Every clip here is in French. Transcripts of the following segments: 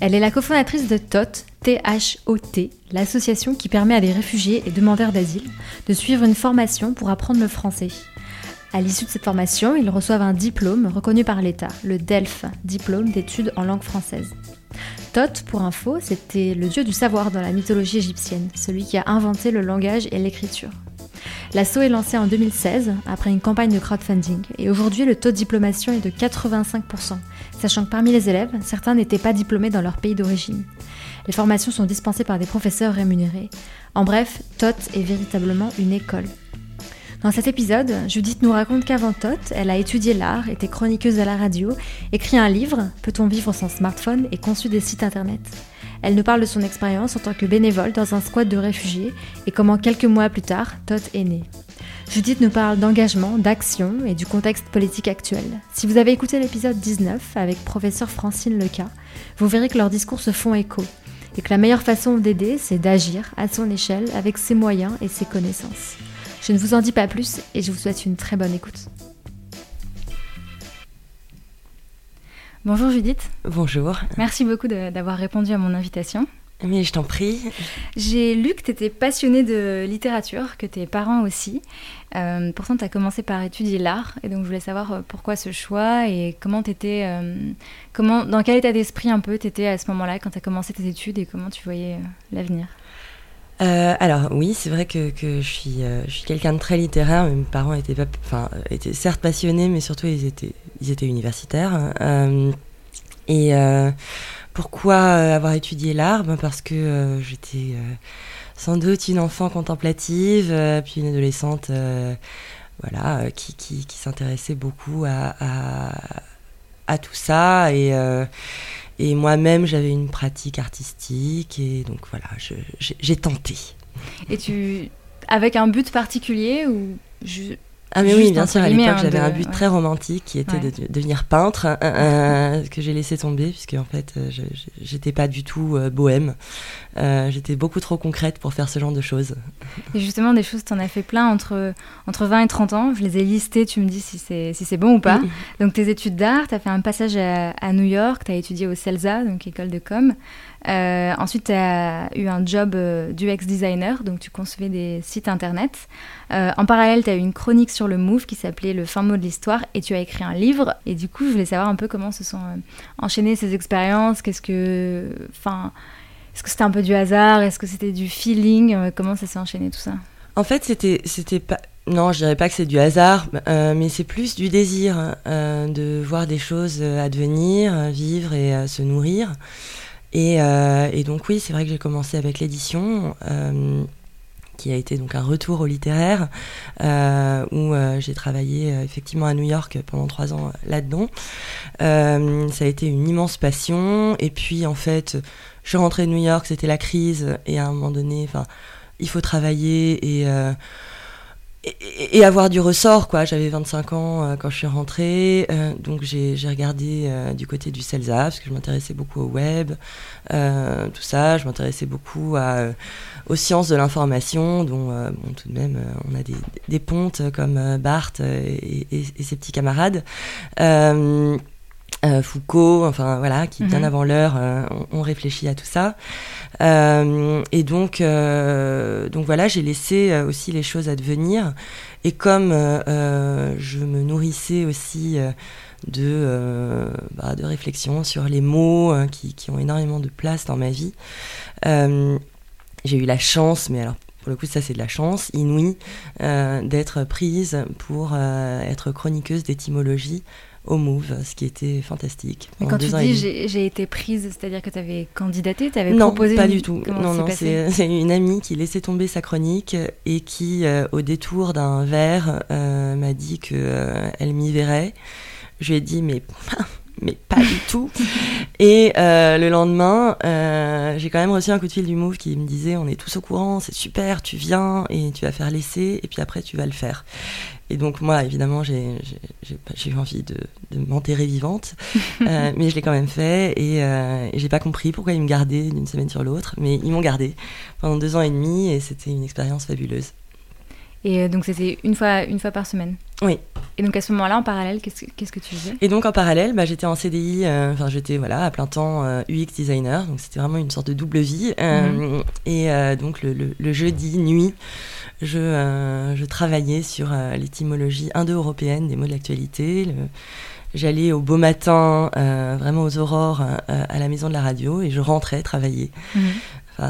Elle est la cofondatrice de TOT, T-H-O-T, l'association qui permet à des réfugiés et demandeurs d'asile de suivre une formation pour apprendre le français. À l'issue de cette formation, ils reçoivent un diplôme reconnu par l'État, le DELF, diplôme d'études en langue française. Thoth, pour info, c'était le dieu du savoir dans la mythologie égyptienne, celui qui a inventé le langage et l'écriture. L'assaut est lancé en 2016 après une campagne de crowdfunding et aujourd'hui le taux de diplomation est de 85%, sachant que parmi les élèves, certains n'étaient pas diplômés dans leur pays d'origine. Les formations sont dispensées par des professeurs rémunérés. En bref, TOT est véritablement une école. Dans cet épisode, Judith nous raconte qu'avant TOT, elle a étudié l'art, était chroniqueuse à la radio, écrit un livre, Peut-on vivre sans smartphone, et conçu des sites internet. Elle nous parle de son expérience en tant que bénévole dans un squat de réfugiés et comment quelques mois plus tard, TOT est né. Judith nous parle d'engagement, d'action et du contexte politique actuel. Si vous avez écouté l'épisode 19 avec professeur Francine Leca, vous verrez que leurs discours se font écho et que la meilleure façon d'aider, c'est d'agir à son échelle avec ses moyens et ses connaissances. Je ne vous en dis pas plus et je vous souhaite une très bonne écoute. Bonjour Judith. Bonjour. Merci beaucoup d'avoir répondu à mon invitation. Mais je t'en prie. J'ai lu que tu étais passionnée de littérature, que tes parents aussi. Euh, pourtant, tu as commencé par étudier l'art. Et donc, je voulais savoir euh, pourquoi ce choix et comment tu étais. Euh, comment, dans quel état d'esprit un peu tu étais à ce moment-là quand tu as commencé tes études et comment tu voyais l'avenir? Alors oui, c'est vrai que, que, je suis, je suis quelqu'un de très littéraire. Mes parents étaient, pas, enfin, étaient certes passionnés, mais surtout ils étaient, ils étaient universitaires. et pourquoi euh, avoir étudié l'art? Ben Parce que euh, j'étais euh, sans doute une enfant contemplative, puis une adolescente voilà, qui, qui, qui s'intéressait beaucoup à, à, à, tout ça. Et, et moi-même, j'avais une pratique artistique. Et donc voilà, j'ai tenté. Et tu. Avec un but particulier ou ah mais oui, bien sûr, à l'époque j'avais un but très romantique qui était de, devenir peintre, euh, euh, que j'ai laissé tomber puisque en fait euh, j'étais pas du tout bohème, j'étais beaucoup trop concrète pour faire ce genre de choses. Et justement des choses, tu en as fait plein entre, entre 20 et 30 ans, je les ai listées, tu me dis si c'est si bon ou pas. Donc tes études d'art, tu as fait un passage à, à New York, tu as étudié au CELSA, donc école de com. Euh, ensuite, tu as eu un job euh, d'UX designer, donc tu concevais des sites internet. Euh, en parallèle, tu as eu une chronique sur le Move qui s'appelait Le fin mot de l'histoire et tu as écrit un livre. Et du coup, je voulais savoir un peu comment se sont enchaînées ces expériences. Qu'est-ce que. Enfin. Est-ce que c'était un peu du hasard? Est-ce que c'était du feeling? Comment ça s'est enchaîné tout ça? En fait, c'était c'était pas non, je dirais pas que c'est du hasard, mais c'est plus du désir de voir des choses advenir, vivre et se nourrir. Euh, et, donc oui, c'est vrai que j'ai commencé avec l'édition. Euh, qui a été donc un retour au littéraire, euh, où j'ai travaillé effectivement à New York pendant trois ans là-dedans. ça a été une immense passion. Et puis en fait, je suis rentrée de New York, c'était la crise, et à un moment donné, enfin, il faut travailler et et, avoir du ressort, quoi. J'avais 25 ans euh, quand je suis rentrée, euh, donc j'ai regardé euh, du côté du CELSA, parce que je m'intéressais beaucoup au web, tout ça. Je m'intéressais beaucoup à, aux sciences de l'information, dont bon, tout de même on a des, des pontes comme Barthes et, et, ses petits camarades. Euh, Foucault, enfin voilà, qui bien mhm. avant l'heure euh, ont, réfléchi à tout ça. Euh, et donc, donc voilà, j'ai laissé aussi les choses advenir. Et comme je me nourrissais aussi de, bah, de réflexion sur les mots qui, qui, ont énormément de place dans ma vie, j'ai eu la chance, mais alors pour le coup ça c'est de la chance inouïe, d'être prise pour être chroniqueuse d'étymologie au Move, ce qui était fantastique. Mais quand tu dis j'ai été prise, c'est-à-dire que tu avais candidaté, tu avais proposé Non, pas du tout. non, non, c'est une amie qui laissait tomber sa chronique et qui, euh, au détour d'un verre, euh, m'a dit qu'elle euh, elle m'y verrait. Je lui ai dit, mais mais pas du tout. Et euh, le lendemain, euh, j'ai quand même reçu un coup de fil du Move qui me disait on est tous au courant, c'est super, tu viens et tu vas faire l'essai et puis après tu vas le faire. Et donc moi, évidemment, j'ai eu envie de, m'enterrer vivante, euh, mais je l'ai quand même fait et, et j'ai pas compris pourquoi ils me gardaient d'une semaine sur l'autre, mais ils m'ont gardé pendant deux ans et demi et c'était une expérience fabuleuse. Et donc c'était une fois, une fois par semaine? Oui. Et donc à ce moment-là, en parallèle, qu'est-ce, qu'est-ce que tu faisais? Et donc en parallèle, bah, j'étais en CDI, euh, enfin j'étais voilà, à plein temps euh, UX designer, donc c'était vraiment une sorte de double vie. Euh, mhm. Et donc le, le, jeudi nuit, je, je travaillais sur l'étymologie indo-européenne des mots de l'actualité. J'allais au beau matin, vraiment aux aurores, à la maison de la radio, et je rentrais travailler. Mhm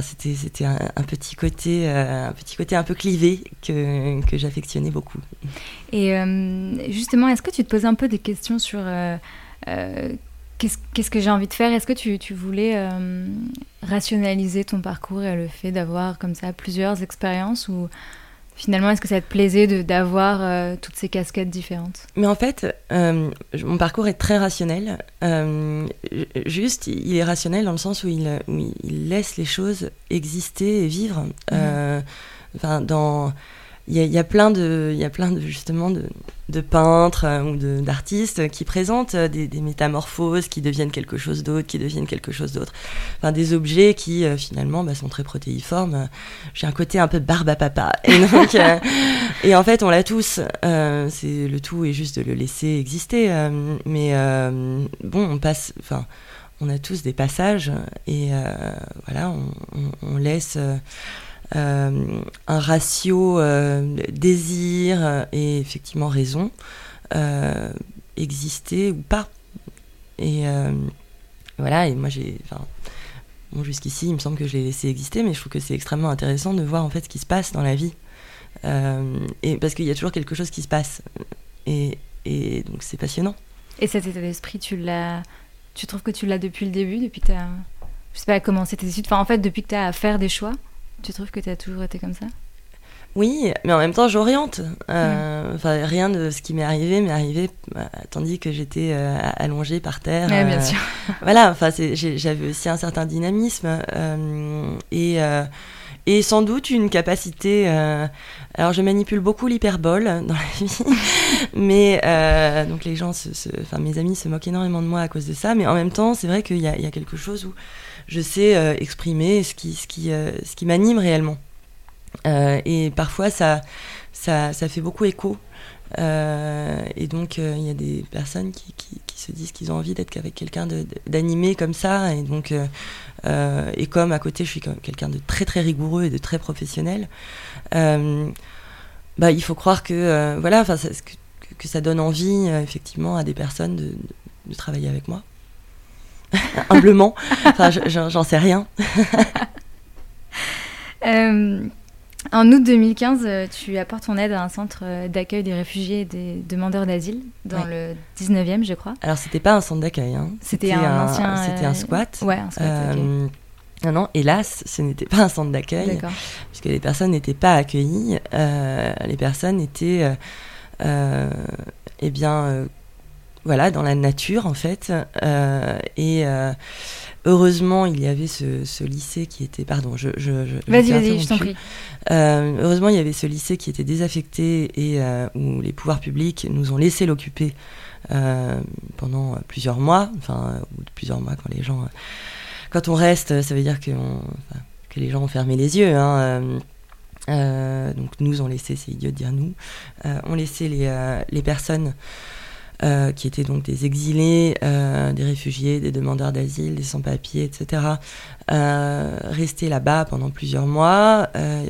c'était c'était un, petit côté euh, un petit côté un peu clivé que, que j'affectionnais beaucoup. Et euh, justement, est-ce que tu te posais un peu des questions sur euh, qu'est-ce que j'ai envie de faire? Est-ce que tu, tu voulais rationaliser ton parcours et le fait d'avoir comme ça plusieurs expériences ou Finalement, est-ce que ça te plaisait d'avoir euh, toutes ces casquettes différentes? Mais en fait, euh, mon parcours est très rationnel. Euh, juste, il est rationnel dans le sens où il, il laisse les choses exister et vivre. Mmh. Enfin, dans il y, a plein de, il y a plein de justement de, peintres euh, ou d'artistes qui présentent euh, des, métamorphoses qui deviennent quelque chose d'autre, qui deviennent quelque chose d'autre. Enfin, des objets qui euh, finalement bah, sont très protéiformes. J'ai un côté un peu barbe à papa. Et, donc, et en fait, on l'a tous. c'est le tout est juste de le laisser exister. mais bon, on passe. Enfin, on a tous des passages et voilà, on, laisse euh, un ratio euh, désir et effectivement raison euh, exister ou pas. Et voilà, et moi j'ai. Bon, jusqu'ici, il me semble que je l'ai laissé exister, mais je trouve que c'est extrêmement intéressant de voir en fait ce qui se passe dans la vie. et parce qu'il y a toujours quelque chose qui se passe. Et, et donc c'est passionnant. Et cet état d'esprit, tu l'as. Tu trouves que tu l'as depuis le début, depuis que tu as. Je sais pas, commencé tes études, enfin en fait, depuis que tu as à faire des choix? Tu trouves que tu as toujours été comme ça? Oui, mais en même temps, j'oriente. Euh, rien de ce qui m'est arrivé m'est arrivé euh, tandis que j'étais euh, allongée par terre. Oui, bien sûr. voilà, j'avais aussi un certain dynamisme et, et sans doute une capacité. alors, je manipule beaucoup l'hyperbole dans la vie, mais donc les gens, enfin, mes amis se moquent énormément de moi à cause de ça. Mais en même temps, c'est vrai qu'il y, y, a quelque chose où je sais euh, exprimer ce qui, ce qui, euh, ce qui m'anime réellement. Euh, et parfois, ça, ça, ça, fait beaucoup écho. et donc, il y a des personnes qui, qui, se disent qu'ils ont envie d'être avec quelqu'un d'animé comme ça. Et donc, et comme à côté, je suis quelqu'un de très très rigoureux et de très professionnel, bah, il faut croire que voilà, que, que, ça donne envie effectivement à des personnes de, de travailler avec moi. humblement. Enfin, j'en sais rien. Euh, en août 2015, euh, tu apportes ton aide à un centre euh, d'accueil des réfugiés et des demandeurs d'asile dans le 19e, je crois. Alors, c'était pas un centre d'accueil. Hein. C'était un, ancien. C'était un squat. Ouais, un squat. Non, non, hélas, ce n'était pas un centre d'accueil, puisque les personnes n'étaient pas accueillies. les personnes étaient, eh bien, voilà, dans la nature en fait. Euh, et euh, heureusement, il y avait ce, lycée qui était, pardon, je, je, vas-y, vas-y, je t'en prie. Euh, heureusement, il y avait ce lycée qui était désaffecté et où les pouvoirs publics nous ont laissé l'occuper pendant plusieurs mois, enfin, ou plusieurs mois quand les gens, quand on reste, ça veut dire que, que les gens ont fermé les yeux. Hein, donc nous ont laissé, c'est idiot de dire nous, ont laissé les, les personnes euh, qui étaient donc des exilés, euh, des réfugiés, des demandeurs d'asile, des sans-papiers, etc., euh, restés là-bas pendant plusieurs mois.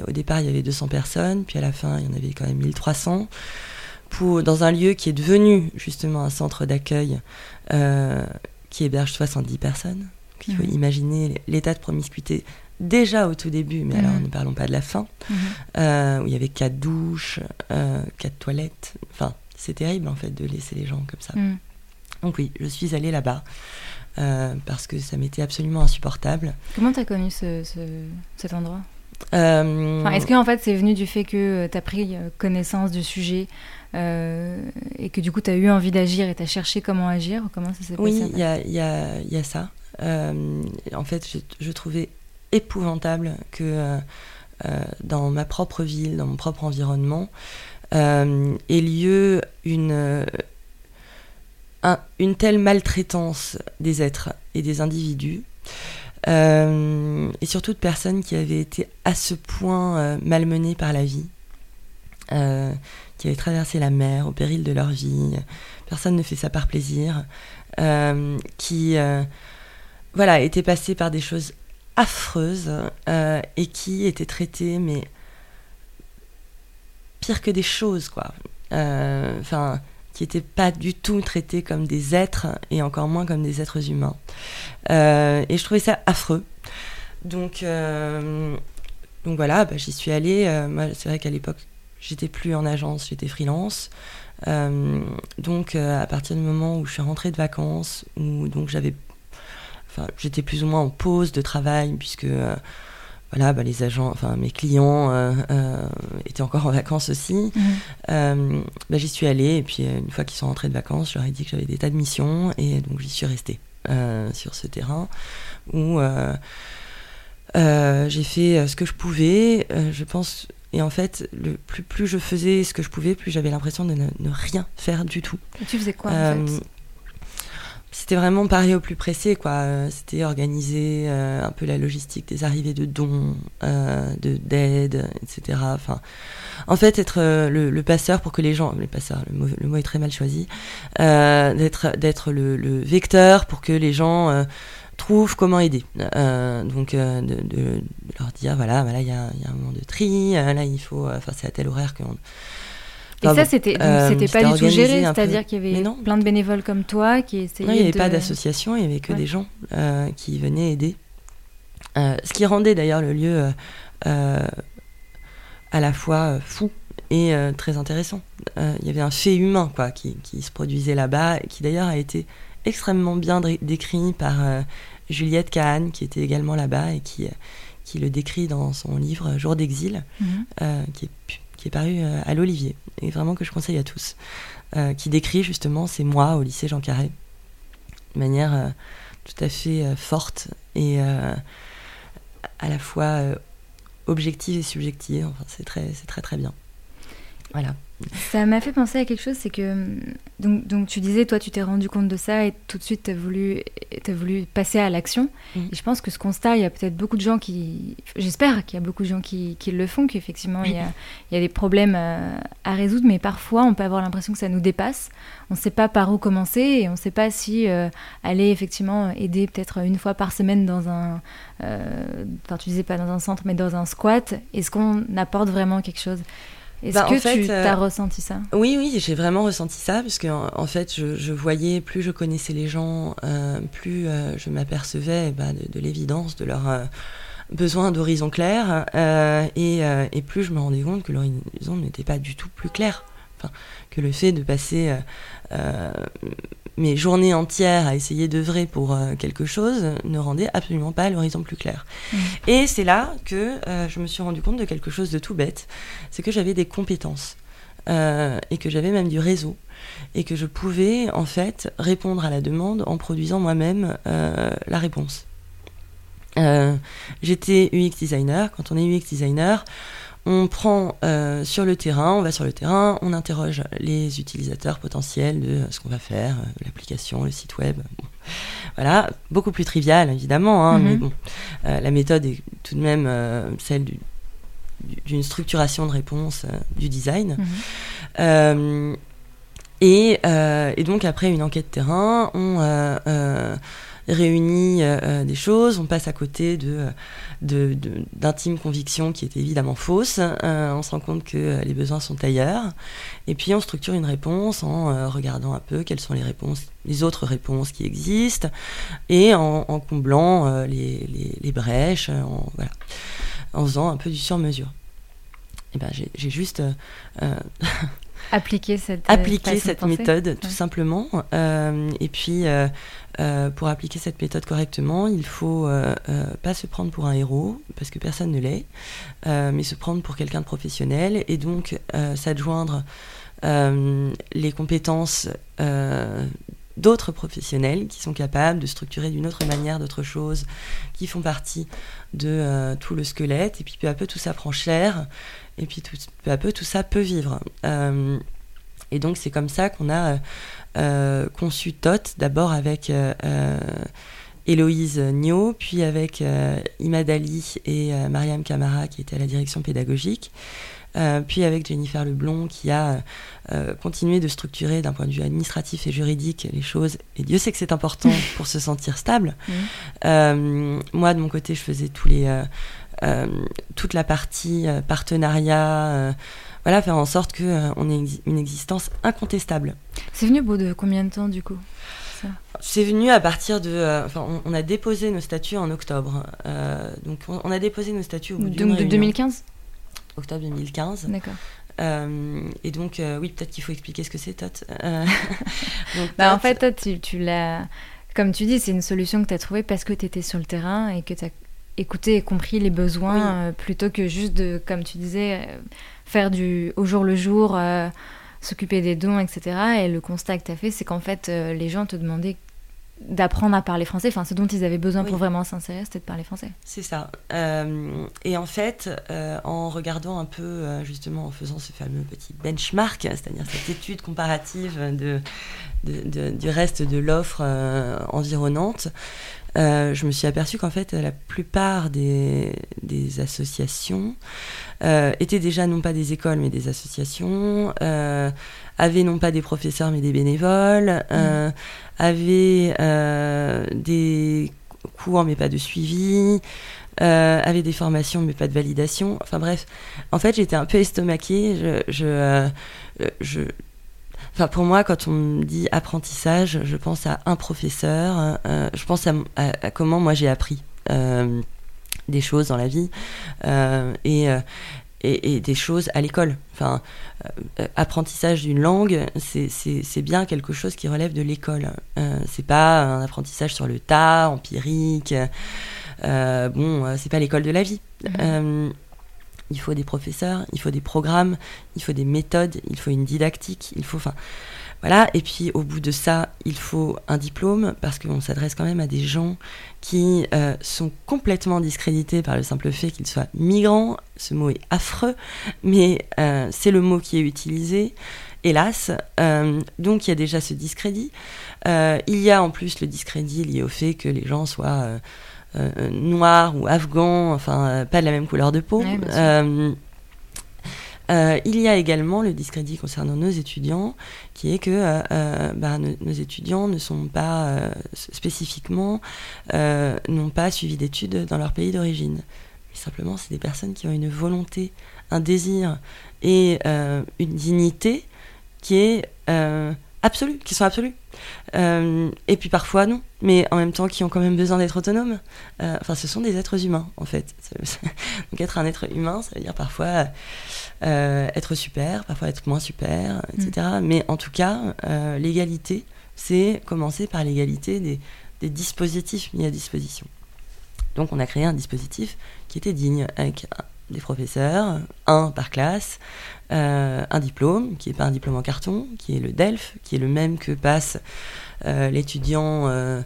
au départ, il y avait 200 personnes, puis à la fin, il y en avait quand même 1300. Pour, dans un lieu qui est devenu justement un centre d'accueil qui héberge 70 personnes. il faut mmh. imaginer l'état de promiscuité déjà au tout début, mais alors ne parlons pas de la fin, mmh. où il y avait quatre douches, quatre toilettes, enfin c'est terrible en fait de laisser les gens comme ça. Mm. Donc oui, je suis allée là-bas euh, parce que ça m'était absolument insupportable. Comment t'as connu ce, cet endroit? Euh... Est-ce que en fait c'est venu du fait que euh, tu as pris connaissance du sujet et que du coup tu as eu envie d'agir et tu as cherché comment agir? Comment ça s'est oui, passé Oui, il y a, y, a, y a, ça. en fait, je, je, trouvais épouvantable que dans ma propre ville, dans mon propre environnement, ait lieu une une telle maltraitance des êtres et des individus, euh, et surtout de personnes qui avaient été à ce point euh, malmenées par la vie, euh, qui avaient traversé la mer au péril de leur vie. Personne ne fait ça par plaisir, qui voilà, étaient passées par des choses affreuses et qui étaient traitées, mais pire que des choses, quoi. Enfin qui n'étaient pas du tout traités comme des êtres et encore moins comme des êtres humains. Euh, et je trouvais ça affreux. Donc, euh, donc voilà, bah, j'y suis allée. Euh, moi, c'est vrai qu'à l'époque, j'étais plus en agence, j'étais freelance. donc à partir du moment où je suis rentrée de vacances, où donc j'avais, enfin, j'étais plus ou moins en pause de travail puisque voilà, bah, les agents, enfin mes clients euh, euh, étaient encore en vacances aussi. Mhm. Euh, bah, j'y suis allée et puis une fois qu'ils sont rentrés de vacances, je leur ai dit que j'avais des tas de missions et donc j'y suis restée sur ce terrain où j'ai fait ce que je pouvais. je pense et en fait, le, plus, plus je faisais ce que je pouvais, plus j'avais l'impression de ne, ne, rien faire du tout. Et tu faisais quoi en fait? C'était vraiment pareil au plus pressé, quoi. Euh, c'était organiser euh, un peu la logistique des arrivées de dons, euh, de d'aide, etc. Enfin, en fait, être le, passeur pour que les gens, le mot, le mot est très mal choisi, d'être d'être le, vecteur pour que les gens trouvent comment aider. donc, de, leur dire, voilà, voilà, il y a, y a, un moment de tri, là, il faut, enfin, c'est à tel horaire qu'on et ça, c'était euh, c'était pas du tout géré, c'est-à-dire qu'il y avait plein de bénévoles comme toi qui essayaient. Non, il n'y avait pas d'association, il n'y avait que des gens euh, qui venaient aider. Euh, ce qui rendait d'ailleurs le lieu à la fois fou et très intéressant. Il y avait un fait humain quoi, qui, qui se produisait là-bas, et qui d'ailleurs a été extrêmement bien décrit par Juliette Kahn, qui était également là-bas et qui, qui le décrit dans son livre Jour d'exil, mhm. qui est qui est paru à l'Olivier, et vraiment que je conseille à tous, euh, qui décrit justement ces mois au lycée Jean Carré, de manière euh, tout à fait forte et à la fois objective et subjective. Enfin, c'est très, c'est très très bien. Voilà. Ça m'a fait penser à quelque chose, c'est que donc, donc tu disais, toi, tu t'es rendu compte de ça et tout de suite, tu as voulu, as voulu passer à l'action. Mm. Et je pense que ce constat, il y a peut-être beaucoup de gens qui, j'espère qu'il y a beaucoup de gens qui, qui le font, qu'effectivement, il, y a, il y a des problèmes à, résoudre, mais parfois, on peut avoir l'impression que ça nous dépasse. On ne sait pas par où commencer et on ne sait pas si euh, aller effectivement aider peut-être une fois par semaine dans un, euh, enfin, tu disais pas dans un centre, mais dans un squat, est-ce qu'on apporte vraiment quelque chose? Est-ce bah, que tu as euh, ressenti ça? Oui, oui, j'ai vraiment ressenti ça, parce qu'en en, fait, je, voyais, plus je connaissais les gens, euh, plus euh, je m'apercevais bah, de, l'évidence de leur besoin d'horizon clair, et, et, plus je me rendais compte que l'horizon n'était pas du tout plus clair. Enfin, que le fait de passer mes journées entières à essayer d'œuvrer pour euh, quelque chose ne rendait absolument pas l'horizon plus clair. Mm. Et c'est là que euh, je me suis rendu compte de quelque chose de tout bête, c'est que j'avais des compétences euh, et que j'avais même du réseau et que je pouvais en fait répondre à la demande en produisant moi-même la réponse. J'étais UX designer. Quand on est UX designer, on prend euh, sur le terrain, on va sur le terrain, on interroge les utilisateurs potentiels de ce qu'on va faire, euh, l'application, le site web. Voilà, beaucoup plus trivial évidemment, hein, mais mhm. bon, euh, la méthode est tout de même celle d'une structuration de réponse du design. Mhm. Et, et, donc après une enquête terrain, on réunit euh, euh, des choses, on passe à côté de, d'intimes convictions qui étaient évidemment fausses, euh, on se rend compte que les besoins sont ailleurs, et puis on structure une réponse en regardant un peu quelles sont les réponses, les autres réponses qui existent, et en, comblant les, les, brèches, en, faisant un peu du sur-mesure. Et ben j'ai juste appliquer cette, appliquer cette méthode tout simplement. et puis euh, pour appliquer cette méthode correctement, il faut euh, euh, pas se prendre pour un héros, parce que personne ne l'est, mais se prendre pour quelqu'un de professionnel, et donc s'adjoindre les compétences d'autres professionnels qui sont capables de structurer d'une autre manière d'autres choses, qui font partie de tout le squelette, et puis peu à peu tout ça prend chair, et puis tout, peu à peu tout ça peut vivre. et donc c'est comme ça qu'on a conçu TOT, d'abord avec Héloïse Nio, puis avec euh, Imad Ali et euh, Mariam Kamara qui étaient à la direction pédagogique, euh, puis avec Jennifer Leblond qui a continué de structurer d'un point de vue administratif et juridique les choses, et Dieu sait que c'est important pour se sentir stable. Mmh. moi, de mon côté, je faisais tous les, toute la partie partenariat voilà, faire en sorte qu'on ait une existence incontestable. C'est venu au bout de combien de temps du coup c'est venu à partir de. Euh, enfin, on, a déposé nos statuts en octobre. Euh, donc, on, a déposé nos statuts au bout Donc, de 2015 Octobre 2015. D'accord. Euh, et donc, oui, peut-être qu'il faut expliquer ce que c'est, TOT. bah, En fait, TOT, tu, tu l'as. Comme tu dis, c'est une solution que tu as trouvée parce que tu étais sur le terrain et que tu as écouté et compris les besoins plutôt que juste de, comme tu disais, faire du au jour le jour s'occuper des dons, etc. Et le constat que tu as fait, c'est qu'en fait, euh, les gens te demandaient d'apprendre à parler français. Enfin, ce dont ils avaient besoin pour vraiment s'insérer, c'était de parler français. C'est ça. Euh, et en fait, euh, en regardant un peu, justement, en faisant ce fameux petit benchmark, c'est-à-dire cette étude comparative de, du reste de l'offre environnante, je me suis aperçue qu'en fait, la plupart des, des associations euh, étaient déjà non pas des écoles mais des associations, euh, avaient non pas des professeurs mais des bénévoles, euh, mm. avaient des cours mais pas de suivi, avaient des formations mais pas de validation. Enfin bref, en fait j'étais un peu estomaquée. Je, je, Enfin, pour moi, quand on me dit apprentissage, je pense à un professeur, je pense à, à, comment moi j'ai appris des choses dans la vie euh, euh, et, et, des choses à l'école. Enfin, euh, apprentissage d'une langue, c'est bien quelque chose qui relève de l'école. c'est pas un apprentissage sur le tas, empirique. bon, c'est pas l'école de la vie. Mhm. Il faut des professeurs, il faut des programmes, il faut des méthodes, il faut une didactique, il faut, enfin, voilà, et puis au bout de ça, il faut un diplôme parce qu'on s'adresse quand même à des gens qui euh, sont complètement discrédités par le simple fait qu'ils soient migrants. Ce mot est affreux, mais euh, c'est le mot qui est utilisé, hélas. Euh, donc il y a déjà ce discrédit. il y a en plus le discrédit lié au fait que les gens soient noirs ou afghans, enfin pas de la même couleur de peau. Euh, il y a également le discrédit concernant nos étudiants, qui est que euh, euh, bah, nos, étudiants ne sont pas spécifiquement, n'ont pas suivi d'études dans leur pays d'origine. Simplement, c'est des personnes qui ont une volonté, un désir et une dignité qui est absolue, qui sont absolues. Et puis parfois non, mais en même temps qui ont quand même besoin d'être autonomes. enfin, ce sont des êtres humains en fait. Donc être un être humain, ça veut dire parfois euh, être super, parfois être moins super, etc. Mm. Mais en tout cas, euh, l'égalité, c'est commencer par l'égalité des, dispositifs mis à disposition. Donc on a créé un dispositif qui était digne, avec des professeurs, un par classe, euh, un diplôme, qui n'est pas un diplôme en carton, qui est le DELF, qui est le même que passe euh, l'étudiant euh,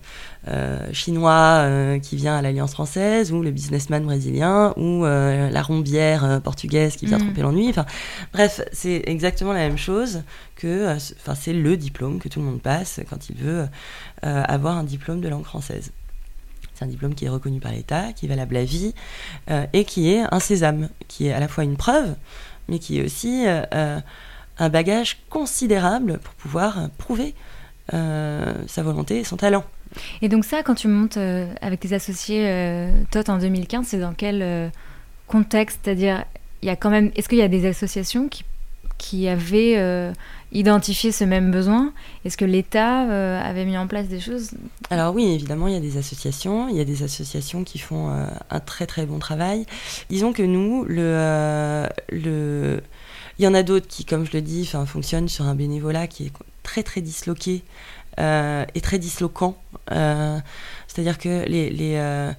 chinois qui vient à l'Alliance française, ou le businessman brésilien, ou la rombière portugaise qui vient mm. tromper l'ennui. Enfin, bref, c'est exactement la même chose que, enfin, c'est le diplôme que tout le monde passe quand il veut avoir un diplôme de langue française. C'est un diplôme qui est reconnu par l'État, qui est valable à vie, et qui est un sésame, qui est à la fois une preuve mais qui est aussi euh, euh, un bagage considérable pour pouvoir prouver euh, sa volonté et son talent. Et donc ça, quand tu montes avec tes associés TOT en 2015, c'est dans quel contexte? C'est-à-dire, il y a quand même, est-ce qu'il y a des associations qui, qui avaient identifié ce même besoin? Est-ce que l'État avait mis en place des choses? Alors oui, évidemment, il y a des associations. Il y a des associations qui font un très très bon travail. Disons que nous, le, le il y en a d'autres qui, comme je le dis, fonctionnent sur un bénévolat qui est très très disloqué euh, et très disloquant. Euh, c'est-à-dire que les, les, euh,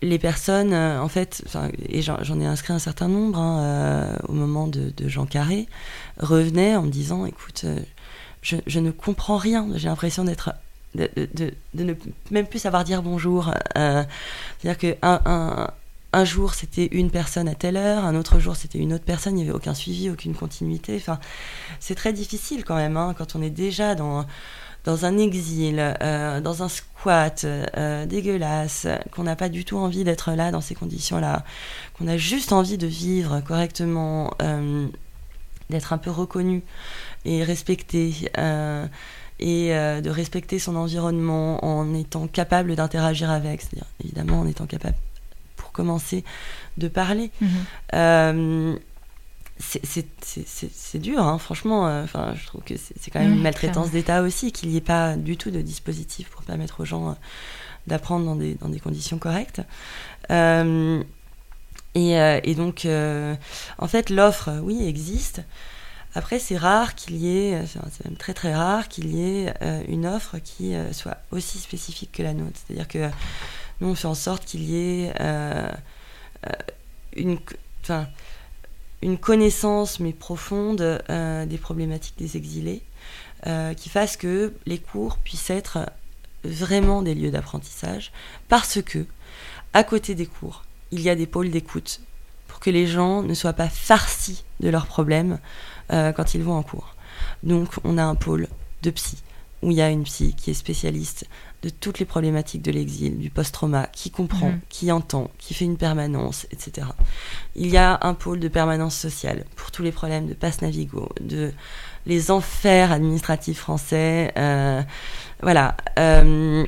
les personnes, en fait, et j'en ai inscrit un certain nombre hein, au moment de, Jean Carré, revenaient en me disant, écoute, je, ne comprends rien, j'ai l'impression d'être de, ne même plus savoir dire bonjour. C'est-à-dire que un, un jour c'était une personne à telle heure, un autre jour c'était une autre personne, il n'y avait aucun suivi, aucune continuité. Enfin, c'est très difficile quand même hein, quand on est déjà dans, dans un exil, euh, dans un squat euh, dégueulasse, qu'on n'a pas du tout envie d'être là dans ces conditions-là, qu'on a juste envie de vivre correctement, euh, d'être un peu reconnu et respecté. et de respecter son environnement en étant capable d'interagir avec, c'est-à-dire évidemment en étant capable commencer de parler. Mhm. Euh, c'est dur, hein, franchement. Euh, enfin, je trouve que c'est quand même une maltraitance d'État aussi, qu'il n'y ait pas du tout de dispositif pour permettre aux gens euh, d'apprendre dans des, dans des, conditions correctes. et, et, donc, en fait, l'offre, oui, existe. Après, c'est rare qu'il y ait, c'est même très très rare qu'il y ait une offre qui soit aussi spécifique que la nôtre. C'est-à-dire que nous, on fait en sorte qu'il y ait euh, euh, une, connaissance, mais profonde, euh, des problématiques des exilés, qui fasse que les cours puissent être vraiment des lieux d'apprentissage, parce que, à côté des cours, il y a des pôles d'écoute pour que les gens ne soient pas farcis de leurs problèmes quand ils vont en cours. Donc, on a un pôle de psy, où il y a une psy qui est spécialiste de toutes les problématiques de l'exil, du post-trauma, qui comprend, mhm. qui entend, qui fait une permanence, etc. Il y a un pôle de permanence sociale pour tous les problèmes de passe Navigo, de les enfers administratifs français. Euh, voilà. Euh,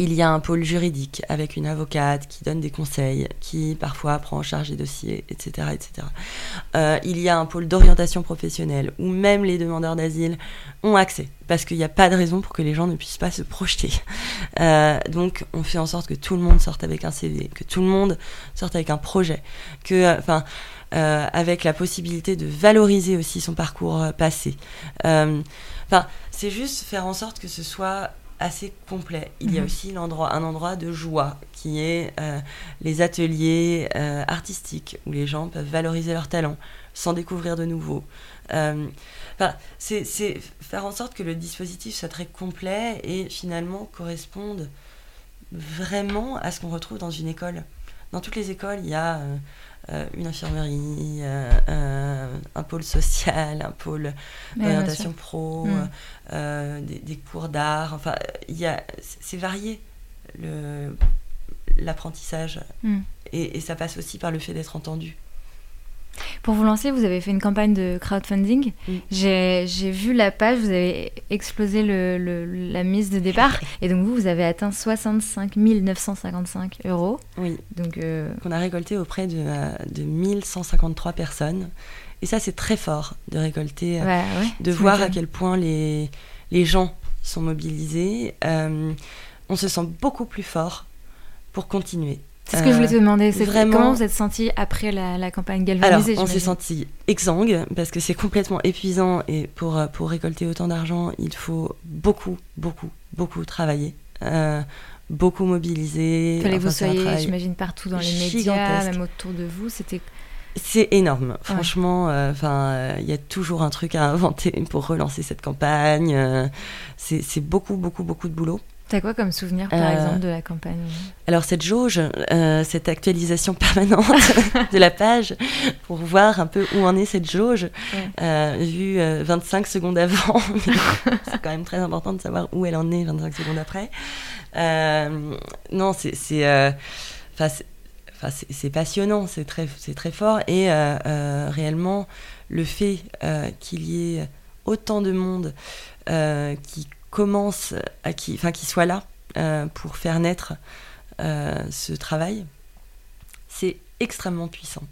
il y a un pôle juridique avec une avocate qui donne des conseils, qui parfois prend en charge les dossiers, etc. etc. Euh, il y a un pôle d'orientation professionnelle où même les demandeurs d'asile ont accès, parce qu'il n'y a pas de raison pour que les gens ne puissent pas se projeter. Euh, donc on fait en sorte que tout le monde sorte avec un CV, que tout le monde sorte avec un projet, que, euh, avec la possibilité de valoriser aussi son parcours passé. C'est juste faire en sorte que ce soit assez complet. Il y a mhm. aussi l'endroit, un endroit de joie qui est euh, les ateliers euh, artistiques où les gens peuvent valoriser leurs talents sans découvrir de nouveau. Euh, c'est faire en sorte que le dispositif soit très complet et finalement corresponde vraiment à ce qu'on retrouve dans une école. Dans toutes les écoles, il y a euh, une infirmerie, euh, un pôle social, un pôle d'orientation pro, mm. euh, des, cours d'art. Enfin, c'est varié l'apprentissage. Mm. Et, et, ça passe aussi par le fait d'être entendu. Pour vous lancer, vous avez fait une campagne de crowdfunding. J'ai vu la page, vous avez explosé le, la mise de départ. et donc, vous, vous avez atteint 65 955 euros. Oui. Donc, euh, Qu'on a récolté auprès de, euh, de 1153 personnes. Et ça, c'est très fort de récolter, euh, de voir à quel point les, les gens sont mobilisés. on se sent beaucoup plus fort pour continuer. C'est ce que je voulais te demander. C'est vraiment... Comment vous êtes senti après la, campagne galvanisée Alors, on s'est senti exsangue parce que c'est complètement épuisant et pour, euh, pour récolter autant d'argent, il faut beaucoup, beaucoup, beaucoup travailler. Euh, beaucoup mobiliser. Il fallait que vous soyez, j'imagine, partout dans les médias, même autour de vous. C'était. C'est énorme, franchement. Euh, enfin, il y a toujours un truc à inventer pour relancer cette campagne. c'est beaucoup, beaucoup, beaucoup de boulot. T'as quoi comme souvenir, par euh, exemple, de la campagne? Alors, cette jauge, euh, cette actualisation permanente de la page, pour voir un peu où en est cette jauge, euh, vu 25 secondes avant, c'est quand même très important de savoir où elle en est 25 secondes après. non, c'est c'est passionnant, c'est très, très fort, et réellement, le fait qu'il y ait autant de monde qui commence à qui, enfin, qui soit là euh, pour faire naître euh, ce travail, c'est extrêmement puissant.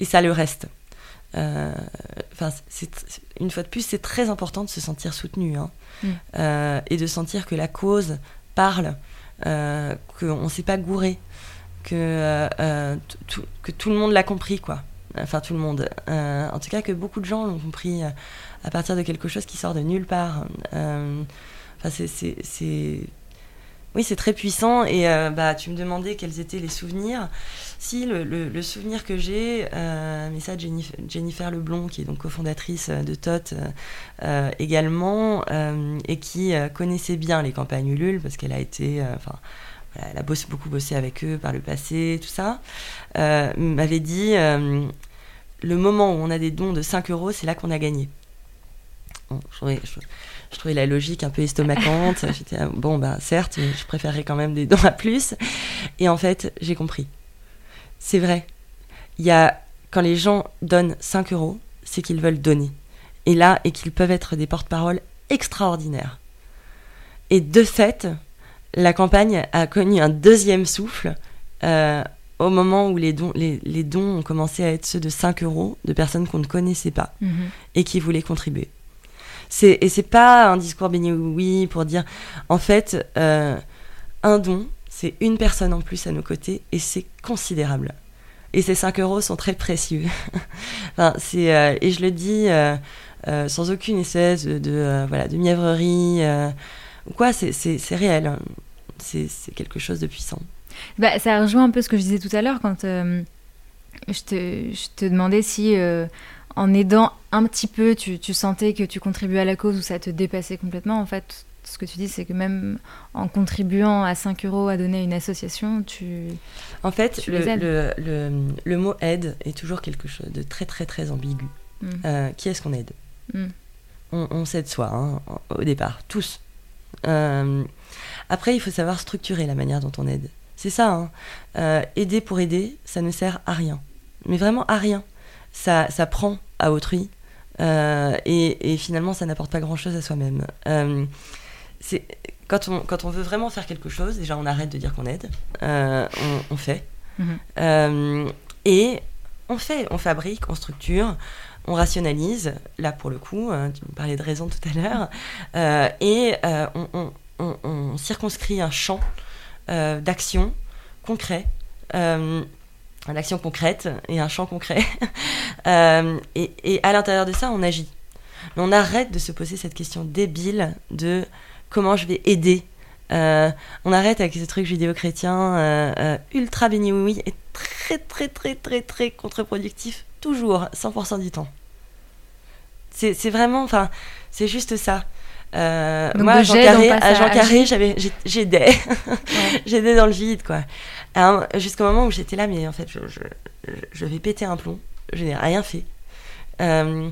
Et ça le reste. Euh, enfin, une fois de plus, c'est très important de se sentir soutenu hein. mm. et de sentir que la cause parle, qu'on ne s'est pas gouré, que, que tout le monde l'a compris, quoi. Enfin, tout le monde. en tout cas, que beaucoup de gens l'ont compris à partir de quelque chose qui sort de nulle part. Enfin, c'est oui, c'est très puissant. Et bah, tu me demandais quels étaient les souvenirs. Si, le, souvenir que j'ai, mais ça, Jennifer, Jennifer, Leblond, qui est donc cofondatrice de TOT également, et qui connaissait bien les campagnes Ulule, parce qu'elle a été. Enfin, elle a beaucoup bossé avec eux par le passé, tout ça, m'avait dit le moment où on a des dons de 5 euros, c'est là qu'on a gagné. je, trouvais, la logique un peu estomacante. J'étais, ah, bon, ben certes, je préférerais quand même des dons à plus. Et en fait, j'ai compris. C'est vrai. Il y a, quand les gens donnent 5 euros, c'est qu'ils veulent donner. Et là, et qu'ils peuvent être des porte-paroles extraordinaires. Et de fait, la campagne a connu un deuxième souffle. Euh, au moment où les dons, les, dons ont commencé à être ceux de 5 euros de personnes qu'on ne connaissait pas mhm. et qui voulaient contribuer. C'est, et c'est pas un discours béni oui pour dire en fait euh, un don c'est une personne en plus à nos côtés et c'est considérable. Et ces 5 euros sont très précieux. enfin, c'est, euh, et je le dis euh, sans aucune espèce de, voilà, de mièvrerie ou quoi, c'est, c'est réel. C'est, c'est quelque chose de puissant. Bah, ça rejoint un peu ce que je disais tout à l'heure quand je, te, je, te, demandais si en aidant un petit peu, tu, tu, sentais que tu contribuais à la cause ou ça te dépassait complètement. En fait, ce que tu dis, c'est que même en contribuant à 5 euros à donner à une association, tu. En fait, le, le, le, le, mot aide est toujours quelque chose de très, très, très ambigu. Mm. Euh, qui est-ce qu'on aide? Mm. on, on s'aide soi, hein, au départ, tous. après, il faut savoir structurer la manière dont on aide. C'est ça, hein. euh, aider pour aider, ça ne sert à rien. Mais vraiment à rien. Ça, ça prend à autrui. Euh, et, finalement, ça n'apporte pas grand-chose à soi-même. Euh, c'est quand on, quand on veut vraiment faire quelque chose, déjà on arrête de dire qu'on aide, on, fait. Mhm. et on fait, on fabrique, on structure, on rationalise, là pour le coup, hein, tu me parlais de raison tout à l'heure, et on, on, circonscrit un champ euh, d'action concret, euh, d'action concrète et un champ concret. Euh, et, à l'intérieur de ça, on agit. Mais on arrête de se poser cette question débile de comment je vais aider. on arrête avec ce truc judéo-chrétien ultra béni oui et très très très très très contre-productif, toujours, 100% du temps. C'est vraiment, enfin, c'est juste ça. Euh, moi, à Jean Carré, à Jean Carré, j'aidais, j'aidais dans le vide, quoi. Jusqu'au moment où j'étais là, mais en fait, je, je, vais péter un plomb. Je n'ai rien fait. Euh,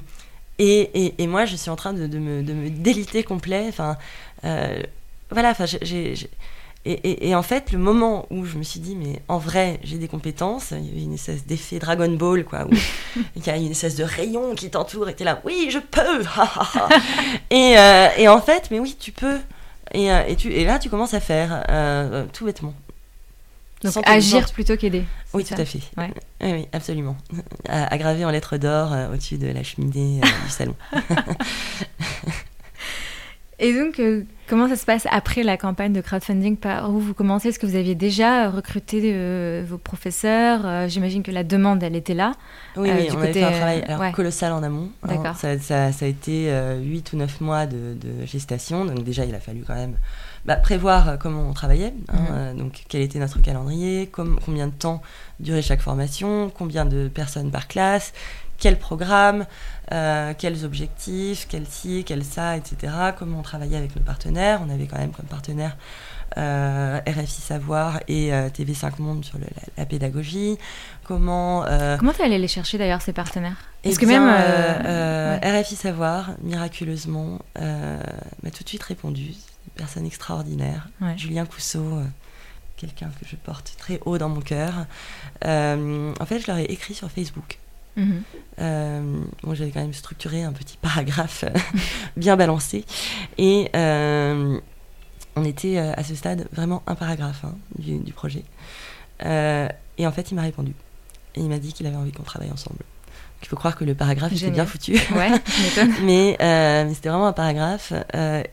et, et, et, moi, je suis en train de, de, me, de me, déliter complet. Enfin, euh, voilà. Enfin, j'ai et, en fait, le moment où je me suis dit, mais en vrai, j'ai des compétences, il y avait une espèce d'effet Dragon Ball, quoi, où il y a une espèce de rayon qui t'entoure et t'es là, oui, je peux et, euh, et, en fait, mais oui, tu peux. Et, euh, et, tu, et là, tu commences à faire, tout bêtement. Donc agir plutôt qu'aider. Oui, tout à fait. Oui, oui, absolument. À, graver en lettres d'or au-dessus de la cheminée du salon. Et donc, euh, comment ça se passe après la campagne de crowdfunding? Par où vous commencez? Est-ce que vous aviez déjà recruté euh, vos professeurs? Euh, J'imagine que la demande, elle était là. Oui, oui on avait fait un travail colossal en amont. Hein. D'accord. Ça, ça, a été 8 ou 9 mois de, gestation. Donc déjà, il a fallu quand même bah, prévoir comment on travaillait. Hein. Mhm. donc, quel était notre calendrier Combien de temps durait chaque formation Combien de personnes par classe quel programme, euh, quels objectifs, quel ci, quel ça, etc. Comment on travaillait avec nos partenaires. On avait quand même comme partenaire euh, RFI Savoir et euh, TV5 Monde sur la, pédagogie. Comment comment tu allé les chercher d'ailleurs ces partenaires? Est-ce que même RFI Savoir miraculeusement m'a tout de suite répondu. Une personne extraordinaire, Julien Cousseau quelqu'un que je porte très haut dans mon cœur. en fait, je leur ai écrit sur Facebook. Mhm. Euh, j'avais quand même structuré un petit paragraphe bien balancé. Et euh, on était euh, à ce stade vraiment un paragraphe hein, du, projet. et en fait, il m'a répondu. Et il m'a dit qu'il avait envie qu'on travaille ensemble. il faut croire que le paragraphe était bien foutu. Ouais, mais, mais c'était vraiment un paragraphe.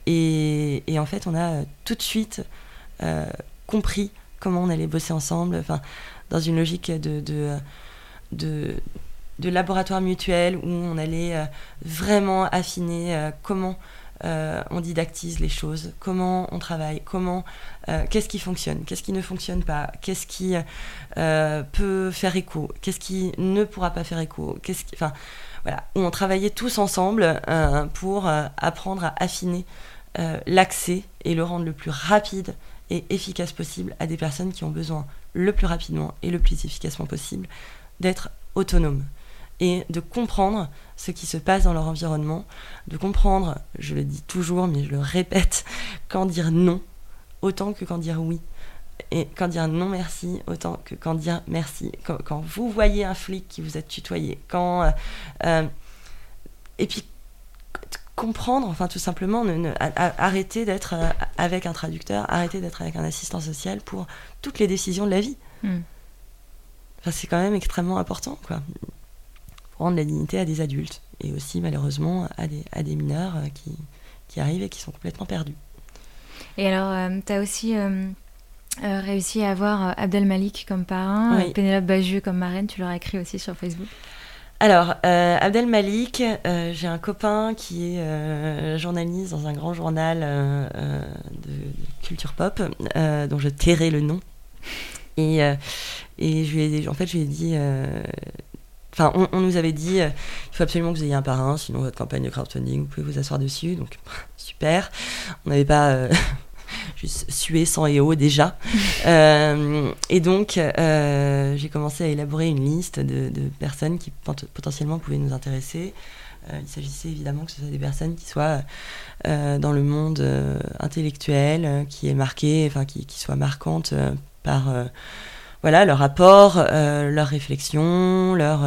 Et, et, en fait, on a tout de suite compris comment on allait bosser ensemble, enfin, dans une logique de, de, de de laboratoire mutuel où on allait euh, vraiment affiner euh, comment on didactise les choses, comment on travaille, comment, qu'est-ce qui fonctionne, qu'est-ce qui ne fonctionne pas, qu'est-ce qui peut faire écho, qu'est-ce qui ne pourra pas faire écho, qu'est-ce qui, enfin, voilà, où on travaillait tous ensemble pour apprendre à affiner l'accès et le rendre le plus rapide et efficace possible à des personnes qui ont besoin le plus rapidement et le plus efficacement possible d'être autonomes et de comprendre ce qui se passe dans leur environnement, de comprendre, je le dis toujours mais je le répète, quand dire non autant que quand dire oui. Et quand dire non merci autant que quand dire merci. Quand, vous voyez un flic qui vous a tutoyé, quand... Euh, euh, et puis comprendre, enfin tout simplement, ne, arrêter d'être euh, avec un traducteur, arrêter d'être avec un assistant social pour toutes les décisions de la vie. Hmm. Enfin, c'est quand même extrêmement important, quoi. Rendre la dignité à des adultes et aussi malheureusement à des, à des mineurs euh, qui, qui, arrivent et qui sont complètement perdus. Et alors, euh, tu as aussi réussi à avoir Abdel Malik comme parrain, Pénélope Bagieux comme marraine, tu leur as écrit aussi sur Facebook alors, euh, Abdel Malik, euh, j'ai un copain qui est euh, journaliste dans un grand journal de, culture pop, dont je tairai le nom. Et, et je lui ai, en fait, je lui ai dit. Enfin, on, nous avait dit il faut absolument que vous ayez un parrain, sinon votre campagne de crowdfunding, vous pouvez vous asseoir dessus. Donc, super. On n'avait pas juste sué sang et eau déjà. Euh, et donc, euh, j'ai commencé à élaborer une liste de, personnes qui potentiellement pouvaient nous intéresser. Euh, il s'agissait évidemment que ce soit des personnes qui soient dans le monde intellectuel, qui est marqué, enfin qui, qui soient marquantes par voilà leur apport, leur réflexion, leur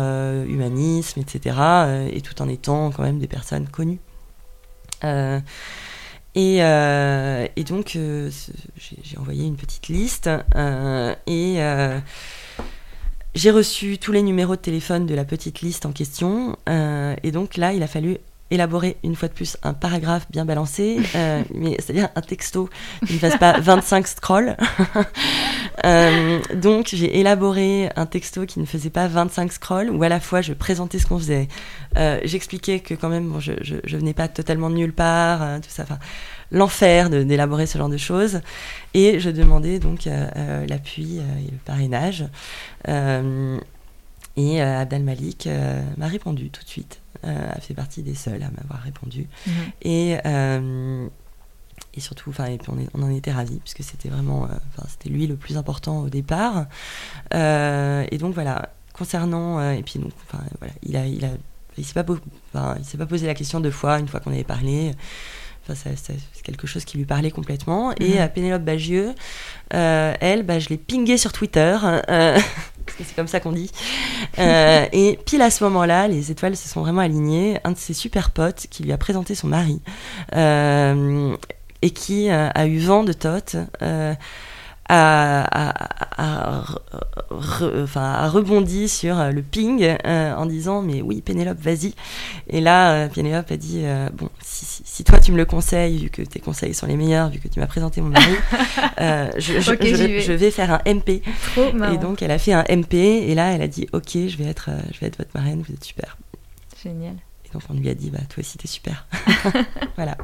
humanisme, etc. et tout en étant quand même des personnes connues. Euh, et, donc, euh, j'ai envoyé une petite liste euh, et j'ai reçu tous les numéros de téléphone de la petite liste en question. et donc là, il a fallu élaborer une fois de plus un paragraphe bien balancé, euh, mais c'est-à-dire un texto qui ne fasse pas 25 scrolls. euh, donc j'ai élaboré un texto qui ne faisait pas 25 scrolls, où à la fois je présentais ce qu'on faisait, euh, j'expliquais que quand même bon, je, je, je, venais pas totalement de nulle part, euh, tout ça, enfin l'enfer d'élaborer ce genre de choses, et je demandais donc l'appui et le parrainage. et Abdel Malik m'a répondu tout de suite. Euh, a fait partie des seuls à m'avoir répondu. Mhm. Et, euh, et surtout, enfin, et puis on, on, en était ravis, puisque c'était vraiment, euh, enfin, c'était lui le plus important au départ. et donc voilà, concernant, et puis donc, enfin, voilà, il a, il a, il s'est pas, il s'est pas posé la question deux fois, une fois qu'on avait parlé. Enfin, c'est quelque chose qui lui parlait complètement. Et à mhm. Pénélope Bagieux, elle, bah, je l'ai pingée sur Twitter. Euh, c'est comme ça qu'on dit. Euh, et pile à ce moment-là, les étoiles se sont vraiment alignées. Un de ses super potes qui lui a présenté son mari euh, et qui euh, a eu vent de Tot a, enfin, rebondi sur le ping en disant mais oui Pénélope vas-y et là Pénélope a dit bon si, toi tu me le conseilles vu que tes conseils sont les meilleurs vu que tu m'as présenté mon mari je, je, vais. faire un MP et donc elle a fait un MP et là elle a dit ok je vais être je vais être votre marraine vous êtes super génial et donc on lui a dit bah toi aussi t'es super voilà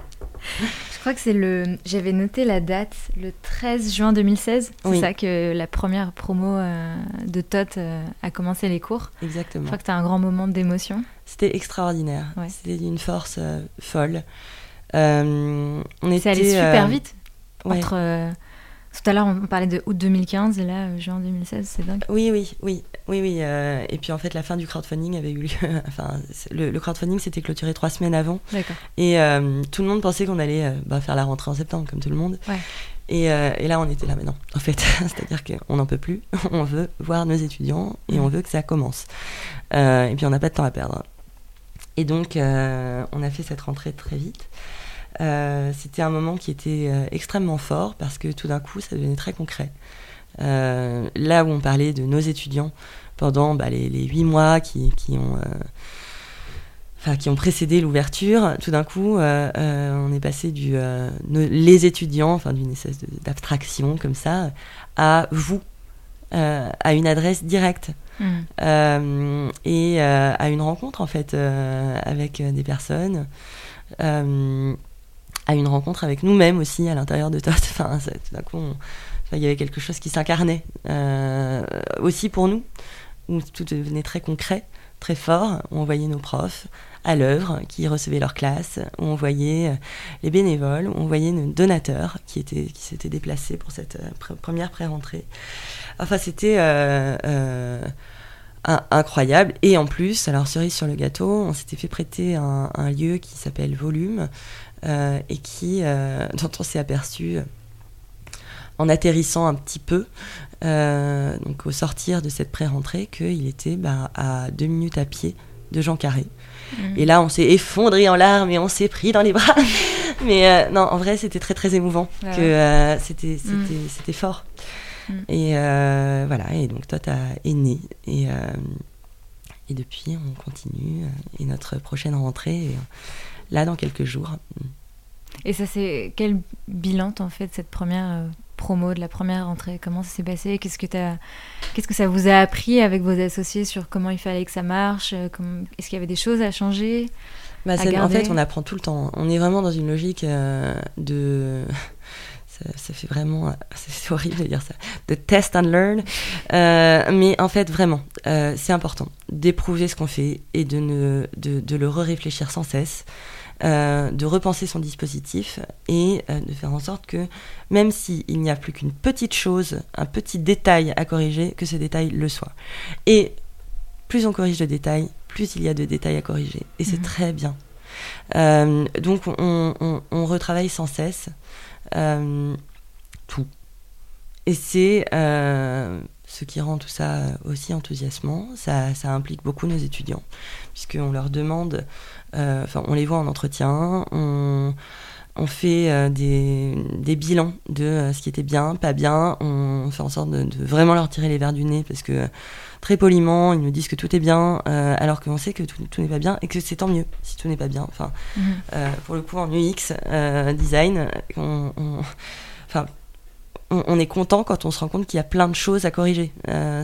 je crois que c'est le. J'avais noté la date, le 13 juin 2016. C'est ça que la première promo euh, de Tot euh, a commencé les cours. Exactement. Je crois que c'était un grand moment d'émotion. C'était extraordinaire. C'était d'une force euh, folle. On était. allé super vite. Entre tout à l'heure, on parlait de août 2015 et là, euh, juin 2016, c'est dingue. Oui, oui, oui, oui, oui. Euh, et puis en fait, la fin du crowdfunding avait eu lieu. enfin, le, crowdfunding s'était clôturé trois semaines avant. D'accord. Et euh, tout le monde pensait qu'on allait bah, faire la rentrée en septembre, comme tout le monde. Ouais. Et, et, là, on était là, mais non, en fait, c'est-à-dire qu'on n'en peut plus. on veut voir nos étudiants et on mm. veut que ça commence. et puis, on n'a pas de temps à perdre. Et donc, on a fait cette rentrée très vite. Euh, c'était un moment qui était euh, extrêmement fort parce que tout d'un coup, ça devenait très concret. Euh, là où on parlait de nos étudiants pendant bah, les, huit mois qui, qui ont Enfin, qui ont précédé l'ouverture, tout d'un coup, on est passé du les étudiants, enfin d'une espèce d'abstraction comme ça, à vous, à une adresse directe mmh. et à une rencontre en fait avec des personnes à une rencontre avec nous-mêmes aussi à l'intérieur de Tot. Enfin, tout d'un coup, il y avait quelque chose qui s'incarnait aussi pour nous, où tout devenait très concret, très fort. On voyait nos profs, à l'œuvre, qui recevaient leur classe, on voyait euh, les bénévoles, on voyait nos donateurs qui, étaient, qui s'étaient déplacés pour cette euh, première pré-rentrée. Enfin, c'était euh, incroyable. Et en plus, alors cerise sur le gâteau, on s'était fait prêter un, lieu qui s'appelle Volume et qui, dont on s'est aperçu en atterrissant un petit peu, donc au sortir de cette pré-rentrée, qu'il était bah, à deux minutes à pied de Jean Carré. Mm. Et là, on s'est effondré en larmes et on s'est pris dans les bras. Mais euh, non, en vrai, c'était très très émouvant. que euh, c'était c'était fort. Mm. Et euh, voilà. Et donc toi, t'as est né et et depuis, on continue. Et notre prochaine rentrée là dans quelques jours. Et ça, c'est quel bilan t'en fait de cette première promo, de la première rentrée Comment ça s'est passé? Qu'est-ce que as... Qu'est-ce que ça vous a appris avec vos associés sur comment il fallait que ça marche? Est-ce qu'il y avait des choses à changer bah, En fait, on apprend tout le temps. On est vraiment dans une logique euh, de... Ça, fait vraiment, c'est horrible de dire ça, de test and learn. Euh, mais en fait, vraiment, euh, c'est important d'éprouver ce qu'on fait et de, ne, de, de le re-réfléchir sans cesse. Euh, de repenser son dispositif et euh, de faire en sorte que même s'il n'y a plus qu'une petite chose, un petit détail à corriger, que ce détail le soit. Et plus on corrige le détail, plus il y a de détails à corriger. Et c'est mhm. très bien. Euh, donc on, retravaille sans cesse tout. Et c'est ce qui rend tout ça aussi enthousiasmant. Ça, ça implique beaucoup nos étudiants, puisqu'on leur demande enfin, on les voit en entretien, on, fait euh, des, bilans de euh, ce qui était bien, pas bien. On fait en sorte de, vraiment leur tirer les verres du nez parce que très poliment, ils nous disent que tout est bien, alors qu'on sait que tout, n'est pas bien et que c'est tant mieux si tout n'est pas bien. Enfin, mhm. pour le coup, en UX design, on, enfin, on, est content quand on se rend compte qu'il y a plein de choses à corriger.